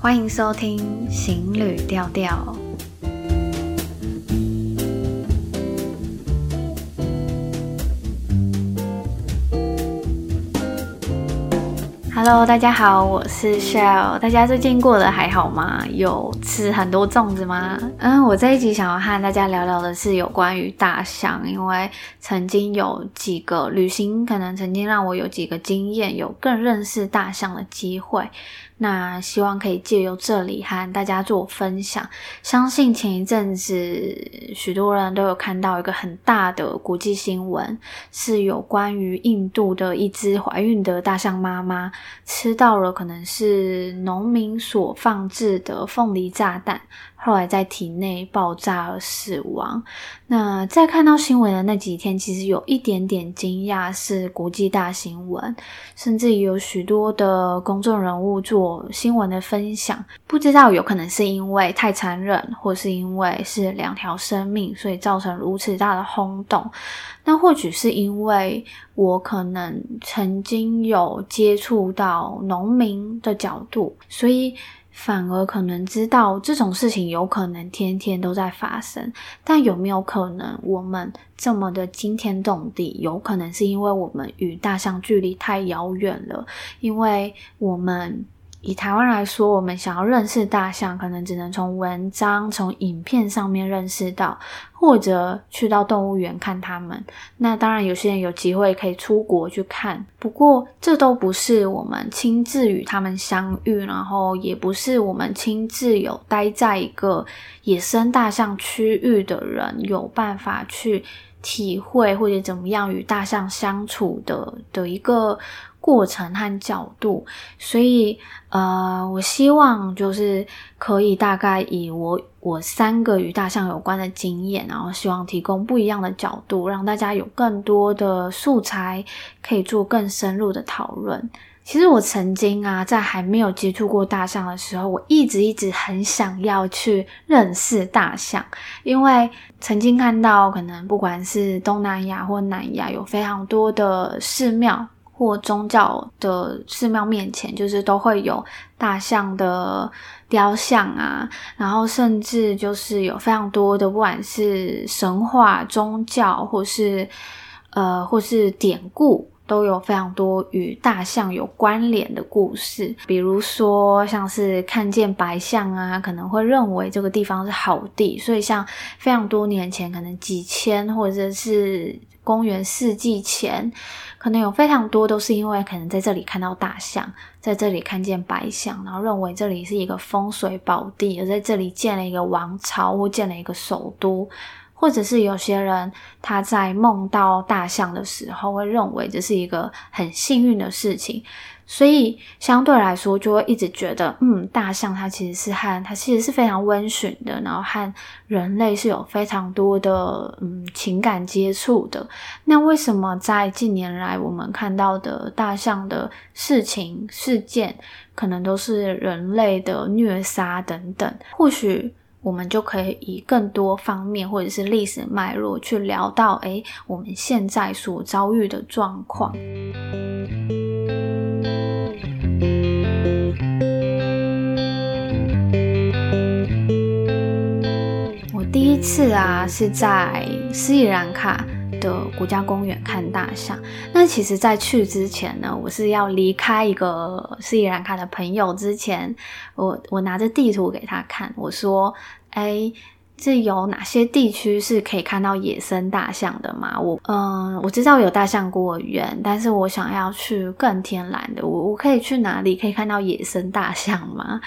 欢迎收听《行旅调调》。Hello，大家好，我是 Shell。大家最近过得还好吗？有吃很多粽子吗？嗯，我这一集想要和大家聊聊的是有关于大象，因为曾经有几个旅行，可能曾经让我有几个经验，有更认识大象的机会。那希望可以借由这里和大家做分享。相信前一阵子许多人都有看到一个很大的国际新闻，是有关于印度的一只怀孕的大象妈妈吃到了可能是农民所放置的凤梨炸弹。后来在体内爆炸而死亡。那在看到新闻的那几天，其实有一点点惊讶，是国际大新闻，甚至有许多的公众人物做新闻的分享。不知道有可能是因为太残忍，或是因为是两条生命，所以造成如此大的轰动。那或许是因为我可能曾经有接触到农民的角度，所以。反而可能知道这种事情有可能天天都在发生，但有没有可能我们这么的惊天动地？有可能是因为我们与大象距离太遥远了，因为我们。以台湾来说，我们想要认识大象，可能只能从文章、从影片上面认识到，或者去到动物园看它们。那当然，有些人有机会可以出国去看，不过这都不是我们亲自与它们相遇，然后也不是我们亲自有待在一个野生大象区域的人有办法去体会或者怎么样与大象相处的的一个。过程和角度，所以呃，我希望就是可以大概以我我三个与大象有关的经验，然后希望提供不一样的角度，让大家有更多的素材可以做更深入的讨论。其实我曾经啊，在还没有接触过大象的时候，我一直一直很想要去认识大象，因为曾经看到可能不管是东南亚或南亚，有非常多的寺庙。或宗教的寺庙面前，就是都会有大象的雕像啊，然后甚至就是有非常多的，不管是神话、宗教，或是呃，或是典故，都有非常多与大象有关联的故事。比如说，像是看见白象啊，可能会认为这个地方是好地，所以像非常多年前，可能几千或者是公元世纪前。可能有非常多都是因为可能在这里看到大象，在这里看见白象，然后认为这里是一个风水宝地，而在这里建了一个王朝或建了一个首都，或者是有些人他在梦到大象的时候会认为这是一个很幸运的事情。所以相对来说，就会一直觉得，嗯，大象它其实是和它其实是非常温驯的，然后和人类是有非常多的嗯情感接触的。那为什么在近年来我们看到的大象的事情事件，可能都是人类的虐杀等等？或许我们就可以以更多方面或者是历史脉络去聊到，诶，我们现在所遭遇的状况。一次啊，是在斯里兰卡的国家公园看大象。那其实，在去之前呢，我是要离开一个斯里兰卡的朋友之前，我我拿着地图给他看，我说：“哎，这有哪些地区是可以看到野生大象的吗？”我嗯，我知道有大象孤儿院，但是我想要去更天然的，我我可以去哪里可以看到野生大象吗？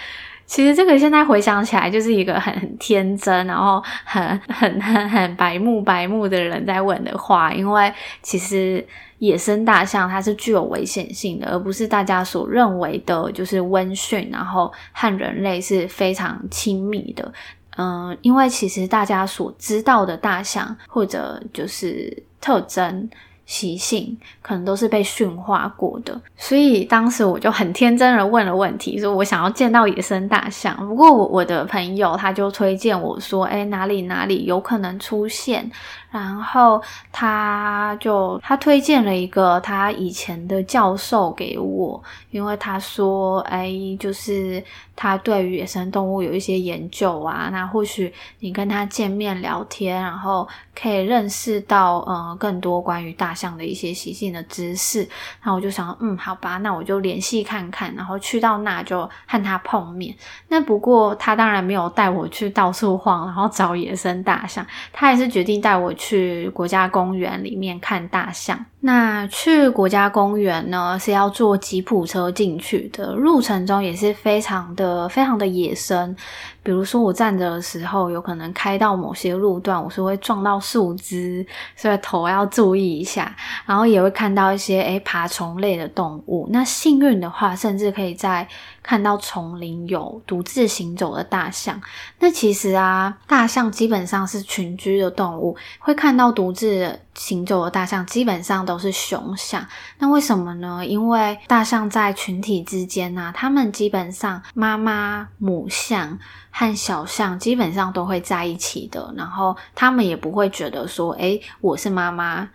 其实这个现在回想起来，就是一个很天真，然后很很很很白目白目的人在问的话。因为其实野生大象它是具有危险性的，而不是大家所认为的，就是温驯，然后和人类是非常亲密的。嗯，因为其实大家所知道的大象或者就是特征。习性可能都是被驯化过的，所以当时我就很天真的问了问题，说我想要见到野生大象。不过我我的朋友他就推荐我说，哎，哪里哪里有可能出现，然后他就他推荐了一个他以前的教授给我，因为他说，哎，就是他对于野生动物有一些研究啊，那或许你跟他见面聊天，然后可以认识到呃更多关于大象的一些习性的知识。那我就想，嗯，好吧，那我就联系看看，然后去到那就和他碰面。那不过他当然没有带我去到处晃，然后找野生大象，他还是决定带我去国家公园里面看大象。那去国家公园呢，是要坐吉普车进去的，路程中也是非常的非常的野生。比如说我站着的时候，有可能开到某些路段，我是会撞到树枝，所以头要注意一下。然后也会看到一些诶爬虫类的动物。那幸运的话，甚至可以在看到丛林有独自行走的大象。那其实啊，大象基本上是群居的动物，会看到独自行走的大象，基本上都是雄象。那为什么呢？因为大象在群体之间呢、啊，它们基本上妈妈母象。和小象基本上都会在一起的，然后他们也不会觉得说，诶，我是妈妈，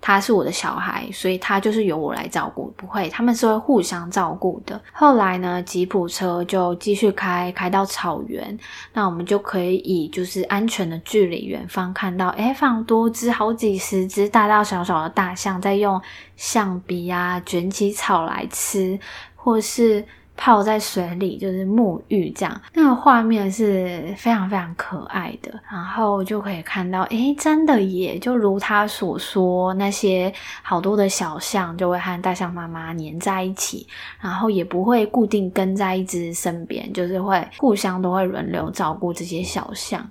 他是我的小孩，所以他就是由我来照顾，不会，他们是会互相照顾的。后来呢，吉普车就继续开，开到草原，那我们就可以以就是安全的距离，远方看到，诶，非常多只，好几十只大大小小的大象在用象鼻啊卷起草来吃，或是。泡在水里就是沐浴这样，那个画面是非常非常可爱的。然后就可以看到，诶，真的耶，就如他所说，那些好多的小象就会和大象妈妈黏在一起，然后也不会固定跟在一只身边，就是会互相都会轮流照顾这些小象。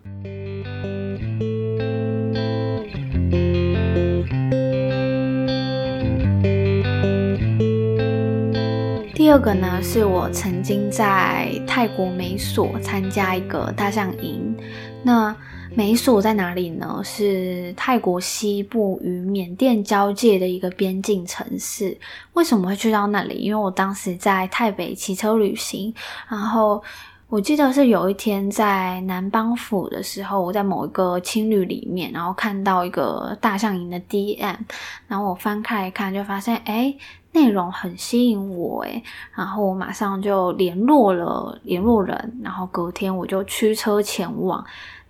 第二个呢，是我曾经在泰国美索参加一个大象营。那美索在哪里呢？是泰国西部与缅甸交界的一个边境城市。为什么会去到那里？因为我当时在泰北骑车旅行，然后我记得是有一天在南邦府的时候，我在某一个青旅里面，然后看到一个大象营的 DM，然后我翻开一看，就发现，诶内容很吸引我诶，然后我马上就联络了联络人，然后隔天我就驱车前往。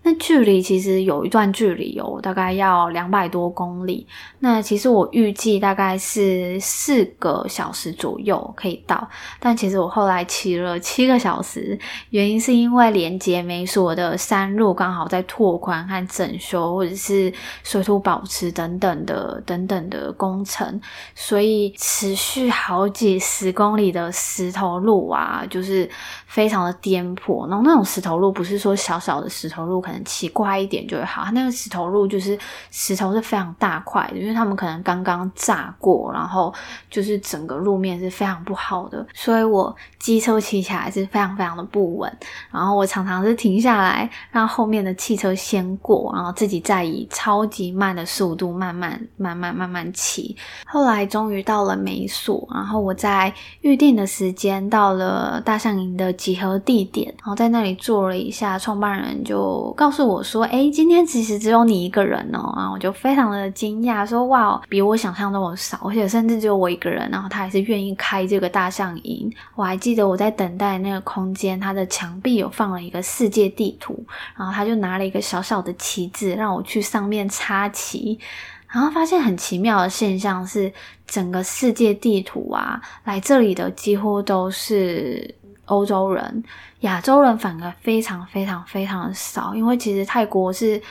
那距离其实有一段距离哦，大概要两百多公里。那其实我预计大概是四个小时左右可以到，但其实我后来骑了七个小时，原因是因为连接美索的山路刚好在拓宽和整修，或者是水土保持等等的等等的工程，所以持续好几十公里的石头路啊，就是非常的颠簸。然后那种石头路不是说小小的石头路，可能。奇怪一点就好。那个石头路就是石头是非常大块的，因为他们可能刚刚炸过，然后就是整个路面是非常不好的，所以我机车骑起来是非常非常的不稳。然后我常常是停下来让后面的汽车先过，然后自己再以超级慢的速度慢慢慢慢慢慢骑。后来终于到了美索，然后我在预定的时间到了大象营的集合地点，然后在那里坐了一下，创办人就告告诉我说：“诶，今天其实只有你一个人哦。”啊我就非常的惊讶，说：“哇，比我想象中的少，而且甚至只有我一个人。”然后他还是愿意开这个大象营。我还记得我在等待那个空间，它的墙壁有放了一个世界地图，然后他就拿了一个小小的旗子让我去上面插旗。然后发现很奇妙的现象是，整个世界地图啊，来这里的几乎都是。欧洲人、亚洲人反而非常非常非常的少，因为其实泰国是。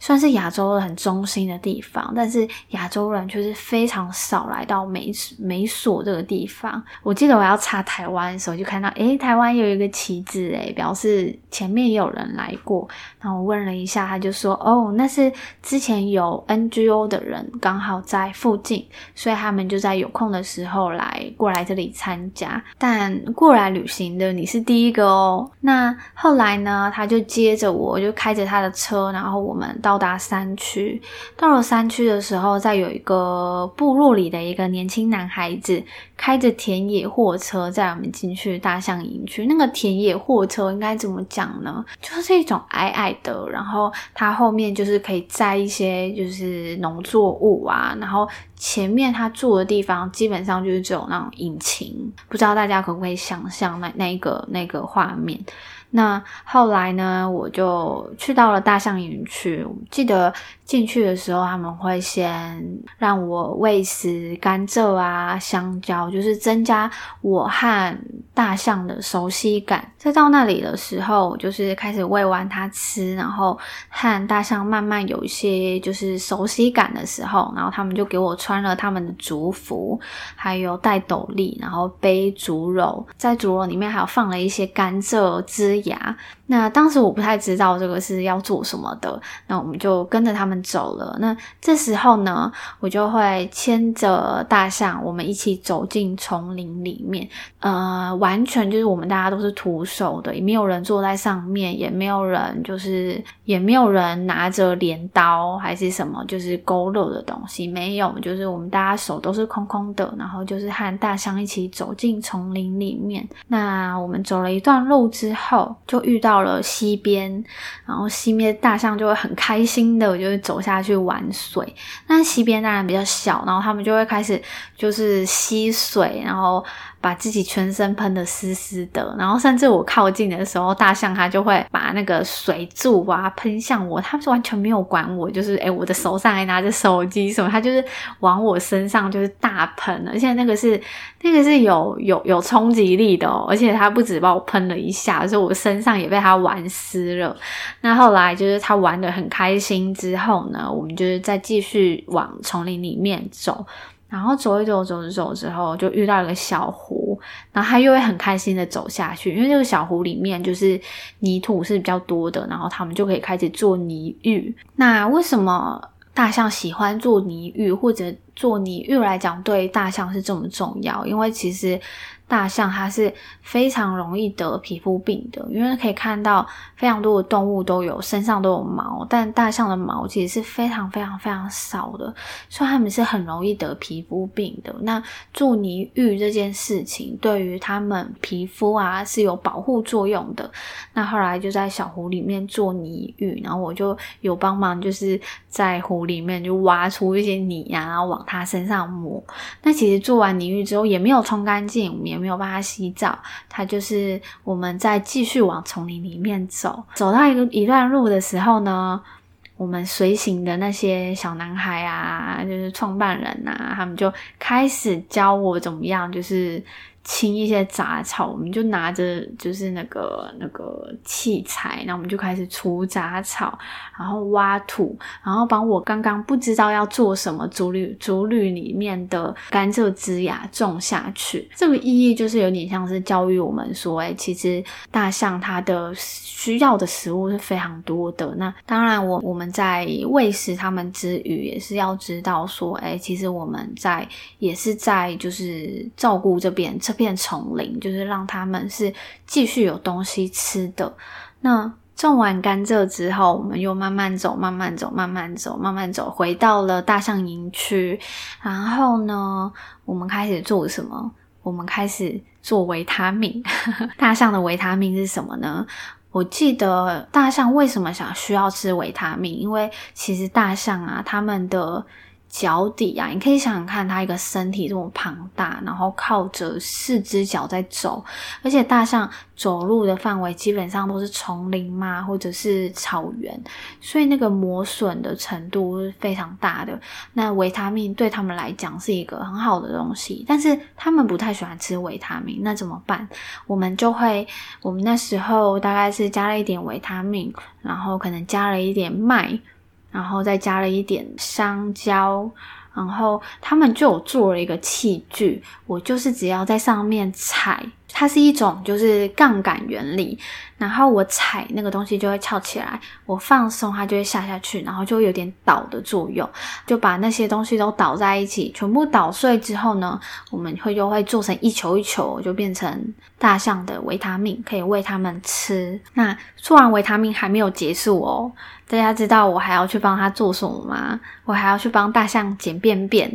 算是亚洲的很中心的地方，但是亚洲人却是非常少来到美美索这个地方。我记得我要查台湾的时候，就看到诶，台湾有一个旗子诶，表示前面也有人来过。然后我问了一下，他就说哦，那是之前有 NGO 的人刚好在附近，所以他们就在有空的时候来过来这里参加。但过来旅行的你是第一个哦。那后来呢，他就接着我就开着他的车，然后我们到。到达山区。到了山区的时候，再有一个部落里的一个年轻男孩子开着田野货车载我们进去大象营区。那个田野货车应该怎么讲呢？就是一种矮矮的，然后它后面就是可以载一些就是农作物啊，然后前面他坐的地方基本上就是只有那种引擎。不知道大家可不可以想象那那一个那个画面？那后来呢，我就去到了大象营区。记得进去的时候，他们会先让我喂食甘蔗啊、香蕉，就是增加我和大象的熟悉感。再到那里的时候，就是开始喂完它吃，然后和大象慢慢有一些就是熟悉感的时候，然后他们就给我穿了他们的族服，还有戴斗笠，然后背竹篓，在竹篓里面还有放了一些甘蔗汁。牙，那当时我不太知道这个是要做什么的，那我们就跟着他们走了。那这时候呢，我就会牵着大象，我们一起走进丛林里面。呃，完全就是我们大家都是徒手的，也没有人坐在上面，也没有人就是也没有人拿着镰刀还是什么，就是勾勒的东西没有，就是我们大家手都是空空的，然后就是和大象一起走进丛林里面。那我们走了一段路之后。就遇到到了溪边，然后溪边大象就会很开心的，就会走下去玩水。那溪边当然比较小，然后他们就会开始就是吸水，然后。把自己全身喷得湿湿的，然后甚至我靠近的时候，大象它就会把那个水柱啊喷向我，它是完全没有管我，就是诶我的手上还拿着手机什么，它就是往我身上就是大喷，而且那个是那个是有有有冲击力的哦，而且它不止把我喷了一下，所以我身上也被它玩湿了。那后来就是它玩得很开心之后呢，我们就是再继续往丛林里面走。然后走一走，走着走之后，就遇到一个小湖，然后他又会很开心的走下去，因为这个小湖里面就是泥土是比较多的，然后他们就可以开始做泥浴。那为什么大象喜欢做泥浴，或者做泥浴来讲对大象是这么重要？因为其实。大象它是非常容易得皮肤病的，因为可以看到非常多的动物都有身上都有毛，但大象的毛其实是非常非常非常少的，所以它们是很容易得皮肤病的。那做泥浴这件事情对于它们皮肤啊是有保护作用的。那后来就在小湖里面做泥浴，然后我就有帮忙，就是在湖里面就挖出一些泥啊，然后往它身上抹。那其实做完泥浴之后也没有冲干净，也没有办法洗澡，他就是我们在继续往丛林里面走，走到一个一段路的时候呢，我们随行的那些小男孩啊，就是创办人啊，他们就开始教我怎么样，就是。清一些杂草，我们就拿着就是那个那个器材，那我们就开始除杂草，然后挖土，然后把我刚刚不知道要做什么竹绿竹绿里面的甘蔗枝芽种下去。这个意义就是有点像是教育我们说，哎，其实大象它的需要的食物是非常多的。那当然我，我们在喂食它们之余，也是要知道说，哎，其实我们在也是在就是照顾这边。这片丛林就是让他们是继续有东西吃的。那种完甘蔗之后，我们又慢慢走，慢慢走，慢慢走，慢慢走，回到了大象营区。然后呢，我们开始做什么？我们开始做维他命。大象的维他命是什么呢？我记得大象为什么想需要吃维他命？因为其实大象啊，他们的。脚底啊，你可以想想看，它一个身体这么庞大，然后靠着四只脚在走，而且大象走路的范围基本上都是丛林嘛，或者是草原，所以那个磨损的程度是非常大的。那维他命对他们来讲是一个很好的东西，但是他们不太喜欢吃维他命，那怎么办？我们就会，我们那时候大概是加了一点维他命，然后可能加了一点麦。然后再加了一点香蕉，然后他们就做了一个器具，我就是只要在上面踩它是一种就是杠杆原理，然后我踩那个东西就会翘起来，我放松它就会下下去，然后就有点倒的作用，就把那些东西都倒在一起，全部捣碎之后呢，我们会就会做成一球一球，就变成大象的维他命，可以喂它们吃。那做完维他命还没有结束哦，大家知道我还要去帮它做什么吗？我还要去帮大象捡便便。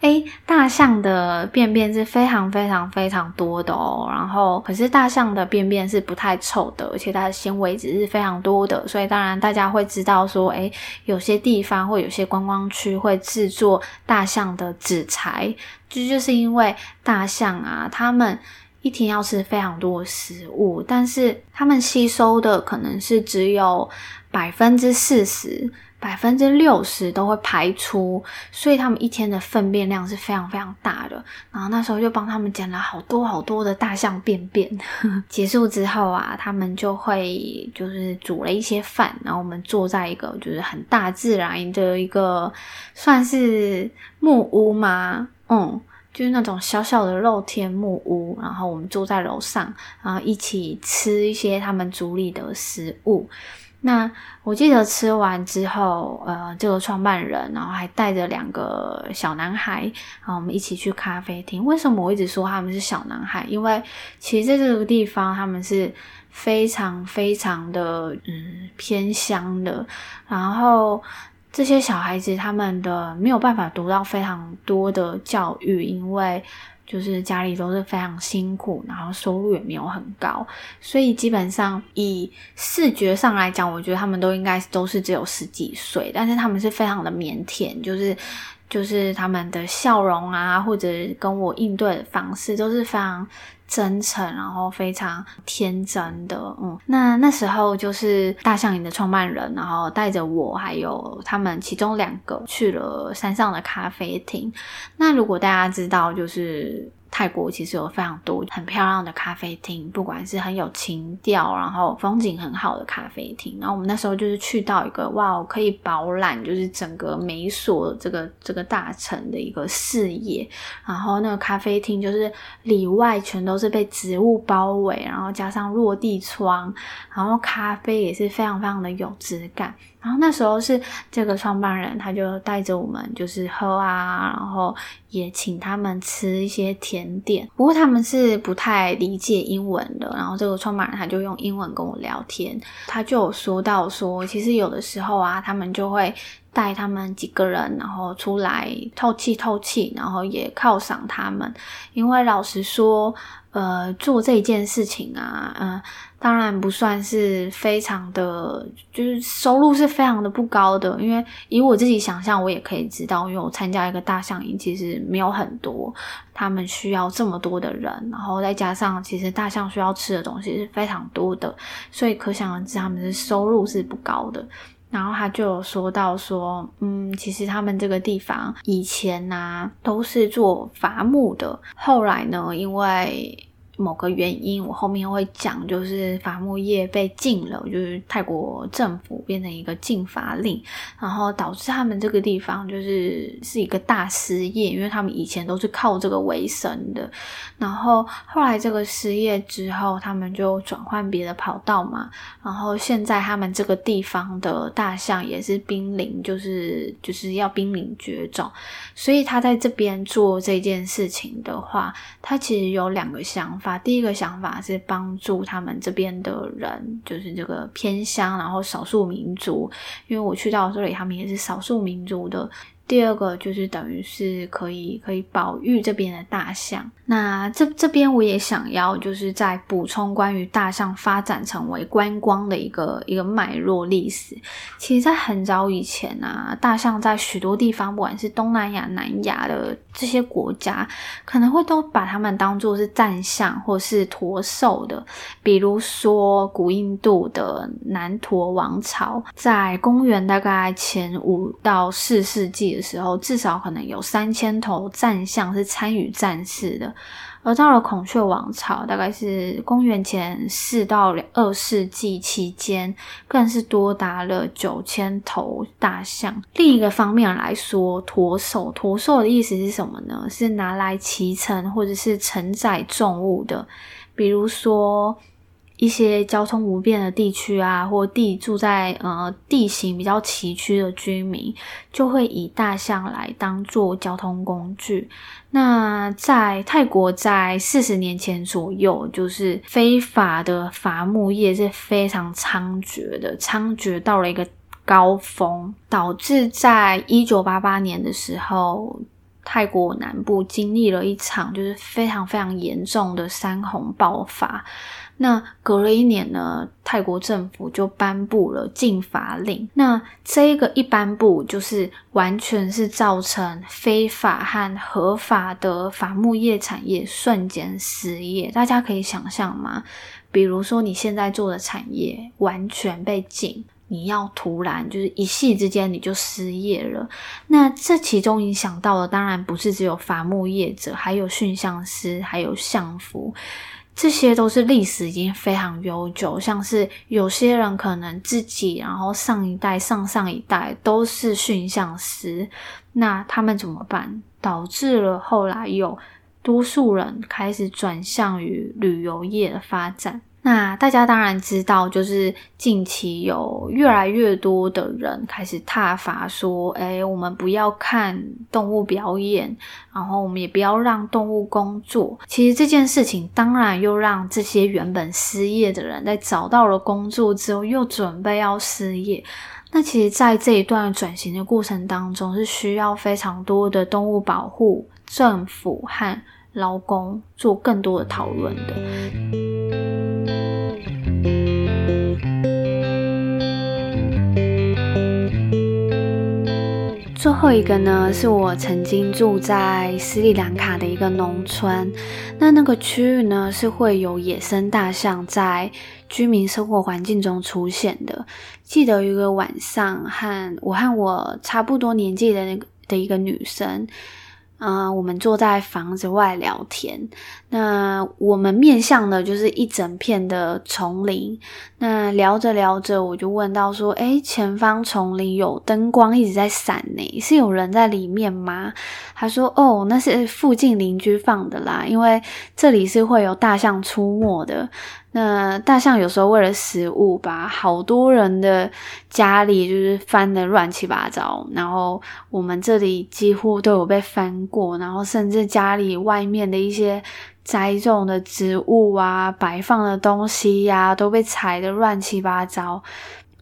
诶，大象的便便是非常非常非常多的哦，然后可是大象的便便是不太臭的，而且它的纤维质是非常多的，所以当然大家会知道说，诶，有些地方或有些观光区会制作大象的纸材，这就，是因为大象啊，它们一天要吃非常多的食物，但是它们吸收的可能是只有百分之四十。百分之六十都会排出，所以他们一天的粪便量是非常非常大的。然后那时候就帮他们捡了好多好多的大象便便。结束之后啊，他们就会就是煮了一些饭，然后我们坐在一个就是很大自然的一个算是木屋嘛，嗯，就是那种小小的露天木屋。然后我们坐在楼上，然后一起吃一些他们煮里的食物。那我记得吃完之后，呃，这个创办人，然后还带着两个小男孩，然后我们一起去咖啡厅。为什么我一直说他们是小男孩？因为其实在这个地方，他们是非常非常的嗯偏乡的，然后这些小孩子他们的没有办法读到非常多的教育，因为。就是家里都是非常辛苦，然后收入也没有很高，所以基本上以视觉上来讲，我觉得他们都应该都是只有十几岁，但是他们是非常的腼腆，就是就是他们的笑容啊，或者跟我应对的方式都是非常。真诚，然后非常天真的，嗯，那那时候就是大象营的创办人，然后带着我还有他们其中两个去了山上的咖啡厅。那如果大家知道，就是。泰国其实有非常多很漂亮的咖啡厅，不管是很有情调，然后风景很好的咖啡厅。然后我们那时候就是去到一个哇，可以饱览就是整个美索这个这个大城的一个视野。然后那个咖啡厅就是里外全都是被植物包围，然后加上落地窗，然后咖啡也是非常非常的有质感。然后那时候是这个创办人，他就带着我们就是喝啊，然后也请他们吃一些甜点。不过他们是不太理解英文的，然后这个创办人他就用英文跟我聊天，他就有说到说，其实有的时候啊，他们就会带他们几个人，然后出来透气透气，然后也犒赏他们，因为老实说，呃，做这件事情啊，嗯、当然不算是非常的，就是收入是非常的不高的，因为以我自己想象，我也可以知道，因为我参加一个大象营，其实没有很多，他们需要这么多的人，然后再加上其实大象需要吃的东西是非常多的，所以可想而知他们的收入是不高的。然后他就有说到说，嗯，其实他们这个地方以前呢、都是做伐木的，后来呢，因为某个原因，我后面会讲，就是伐木业被禁了，就是泰国政府变成一个禁伐令，然后导致他们这个地方就是是一个大失业，因为他们以前都是靠这个为生的，然后后来这个失业之后，他们就转换别的跑道嘛，然后现在他们这个地方的大象也是濒临，就是就是要濒临绝种，所以他在这边做这件事情的话，他其实有两个想法。第一个想法是帮助他们这边的人，就是这个偏乡，然后少数民族，因为我去到这里，他们也是少数民族的。第二个就是等于是可以可以保育这边的大象。那这这边我也想要就是再补充关于大象发展成为观光的一个一个脉络历史。其实，在很早以前啊，大象在许多地方，不管是东南亚、南亚的这些国家，可能会都把它们当做是战象或是驼兽的。比如说，古印度的南陀王朝，在公元大概前五到四世纪。的时候，至少可能有三千头战象是参与战事的。而到了孔雀王朝，大概是公元前四到二世纪期间，更是多达了九千头大象。另一个方面来说，驼兽，驼兽的意思是什么呢？是拿来骑乘或者是承载重物的，比如说。一些交通不便的地区啊，或地住在呃地形比较崎岖的居民，就会以大象来当做交通工具。那在泰国，在四十年前左右，就是非法的伐木业是非常猖獗的，猖獗到了一个高峰，导致在一九八八年的时候，泰国南部经历了一场就是非常非常严重的山洪爆发。那隔了一年呢，泰国政府就颁布了禁伐令。那这个一颁布，就是完全是造成非法和合法的伐木业产业瞬间失业。大家可以想象吗？比如说你现在做的产业完全被禁，你要突然就是一夕之间你就失业了。那这其中影响到的当然不是只有伐木业者，还有驯象师，还有相夫。这些都是历史已经非常悠久，像是有些人可能自己，然后上一代、上上一代都是驯象师，那他们怎么办？导致了后来有多数人开始转向于旅游业的发展。那大家当然知道，就是近期有越来越多的人开始挞伐说，诶，我们不要看动物表演，然后我们也不要让动物工作。其实这件事情当然又让这些原本失业的人在找到了工作之后，又准备要失业。那其实，在这一段转型的过程当中，是需要非常多的动物保护、政府和劳工做更多的讨论的。最后一个呢，是我曾经住在斯里兰卡的一个农村。那那个区域呢，是会有野生大象在居民生活环境中出现的。记得有一个晚上，和我和我差不多年纪的那个的一个女生。啊、我们坐在房子外聊天。那我们面向的就是一整片的丛林。那聊着聊着，我就问到说：“诶，前方丛林有灯光一直在闪呢，是有人在里面吗？”他说：“哦，那是附近邻居放的啦，因为这里是会有大象出没的。”那大象有时候为了食物，把好多人的家里就是翻得乱七八糟，然后我们这里几乎都有被翻过，然后甚至家里外面的一些栽种的植物啊、摆放的东西呀、都被踩得乱七八糟。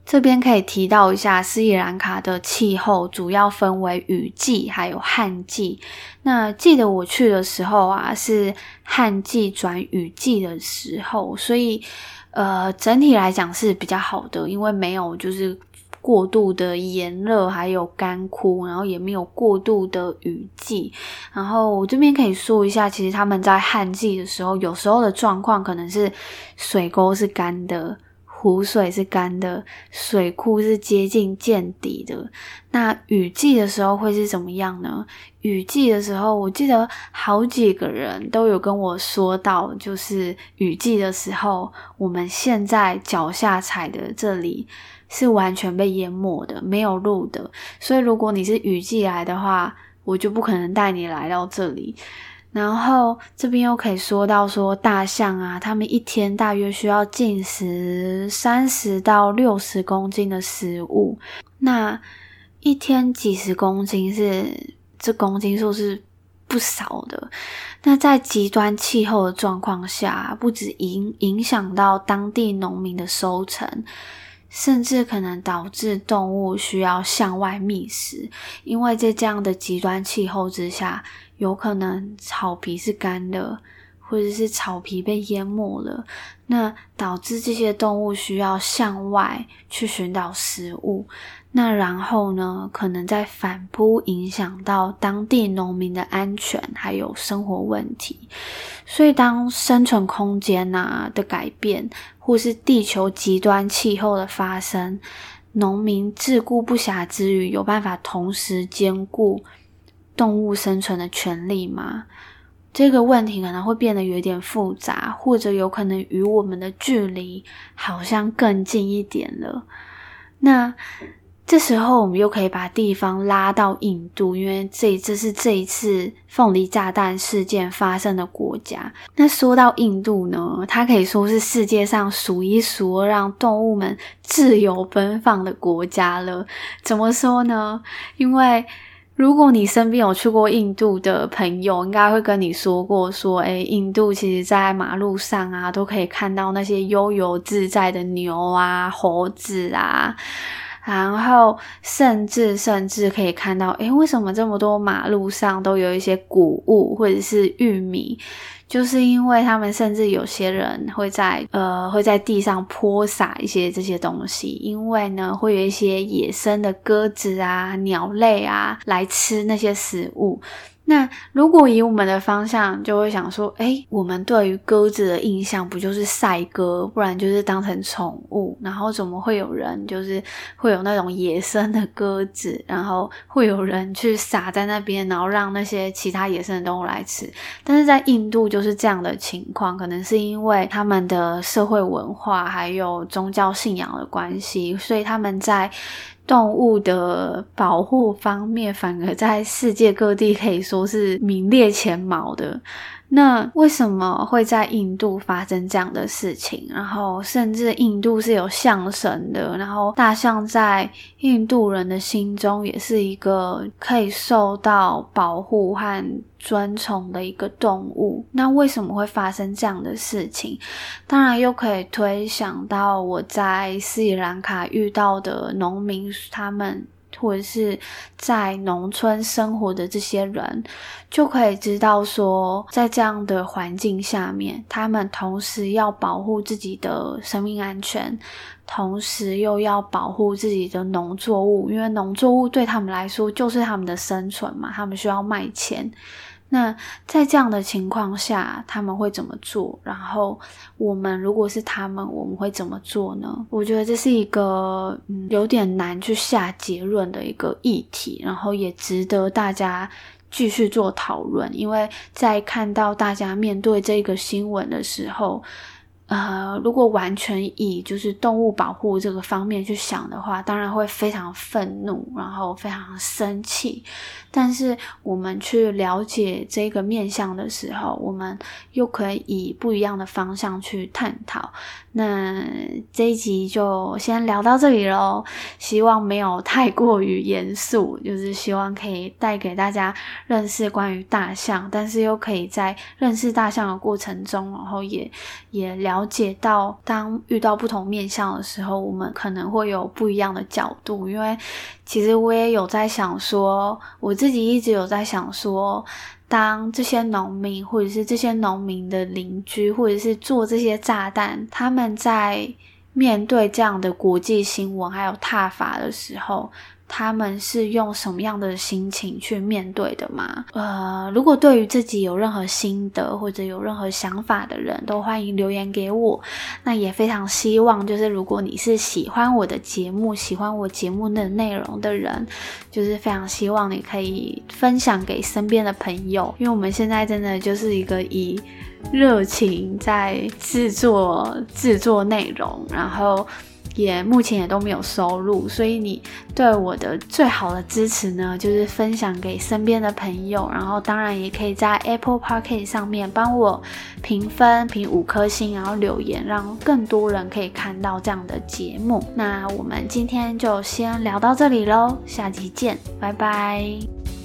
这边可以提到一下，斯里兰卡的气候主要分为雨季还有旱季。那记得我去的时候啊，是旱季转雨季的时候，所以呃，整体来讲是比较好的，因为没有就是过度的炎热，还有干枯，然后也没有过度的雨季。然后我这边可以说一下，其实他们在旱季的时候，有时候的状况可能是水沟是干的。湖水是干的，水库是接近见底的。那雨季的时候会是怎么样呢？雨季的时候，我记得好几个人都有跟我说到，就是雨季的时候，我们现在脚下踩的这里是完全被淹没的，没有路的。所以如果你是雨季来的话，我就不可能带你来到这里。然后这边又可以说到说大象啊，他们一天大约需要进食三十到六十公斤的食物。那一天几十公斤是这公斤数是不少的。那在极端气候的状况下，不止影影响到当地农民的收成，甚至可能导致动物需要向外觅食，因为在这样的极端气候之下。有可能草皮是干的，或者是草皮被淹没了，那导致这些动物需要向外去寻找食物。那然后呢，可能在反扑影响到当地农民的安全，还有生活问题。所以，当生存空间啊的改变，或是地球极端气候的发生，农民自顾不暇之余，有办法同时兼顾动物生存的权利吗？这个问题可能会变得有点复杂，或者有可能与我们的距离好像更近一点了。那这时候，我们又可以把地方拉到印度，因为这这是这一次凤梨炸弹事件发生的国家。那说到印度呢，它可以说是世界上数一数二让动物们自由奔放的国家了。怎么说呢？因为如果你身边有去过印度的朋友，应该会跟你说过，说，诶，印度其实在马路上啊，都可以看到那些悠游自在的牛啊、猴子啊，然后甚至甚至可以看到，诶，为什么这么多马路上都有一些谷物或者是玉米？就是因为他们甚至有些人会在呃会在地上泼洒一些这些东西，因为呢会有一些野生的鸽子啊、鸟类啊来吃那些食物。那如果以我们的方向，就会想说，诶，我们对于鸽子的印象不就是赛鸽，不然就是当成宠物，然后怎么会有人就是会有那种野生的鸽子，然后会有人去撒在那边，然后让那些其他野生的动物来吃？但是在印度就是这样的情况，可能是因为他们的社会文化还有宗教信仰的关系，所以他们在。动物的保护方面，反而在世界各地可以说是名列前茅的。那为什么会在印度发生这样的事情？然后，甚至印度是有象神的，然后大象在印度人的心中也是一个可以受到保护和尊崇的一个动物。那为什么会发生这样的事情？当然，又可以推想到我在斯里兰卡遇到的农民，他们。或者是在农村生活的这些人，就可以知道说，在这样的环境下面，他们同时要保护自己的生命安全，同时又要保护自己的农作物，因为农作物对他们来说就是他们的生存嘛，他们需要卖钱。那在这样的情况下，他们会怎么做？然后我们如果是他们，我们会怎么做呢？我觉得这是一个嗯有点难去下结论的一个议题，然后也值得大家继续做讨论。因为在看到大家面对这个新闻的时候，呃，如果完全以就是动物保护这个方面去想的话，当然会非常愤怒，然后非常生气。但是我们去了解这个面相的时候，我们又可以以不一样的方向去探讨。那这一集就先聊到这里喽，希望没有太过于严肃，就是希望可以带给大家认识关于大象，但是又可以在认识大象的过程中，然后也也了解到，当遇到不同面相的时候，我们可能会有不一样的角度。因为其实我也有在想说，我自自己一直有在想说。当这些农民，或者是这些农民的邻居，或者是做这些炸弹，他们在面对这样的国际新闻还有挞伐的时候，他们是用什么样的心情去面对的吗？呃，如果对于自己有任何心得或者有任何想法的人，都欢迎留言给我。那也非常希望，就是如果你是喜欢我的节目、喜欢我节目的内容的人，就是非常希望你可以分享给身边的朋友，因为我们现在真的就是一个以热情在制作制作内容，然后。也目前也都没有收入，所以你对我的最好的支持呢，就是分享给身边的朋友，然后当然也可以在 Apple Podcast 上面帮我评分，评五颗星，然后留言，让更多人可以看到这样的节目。那我们今天就先聊到这里喽，下集见，拜拜。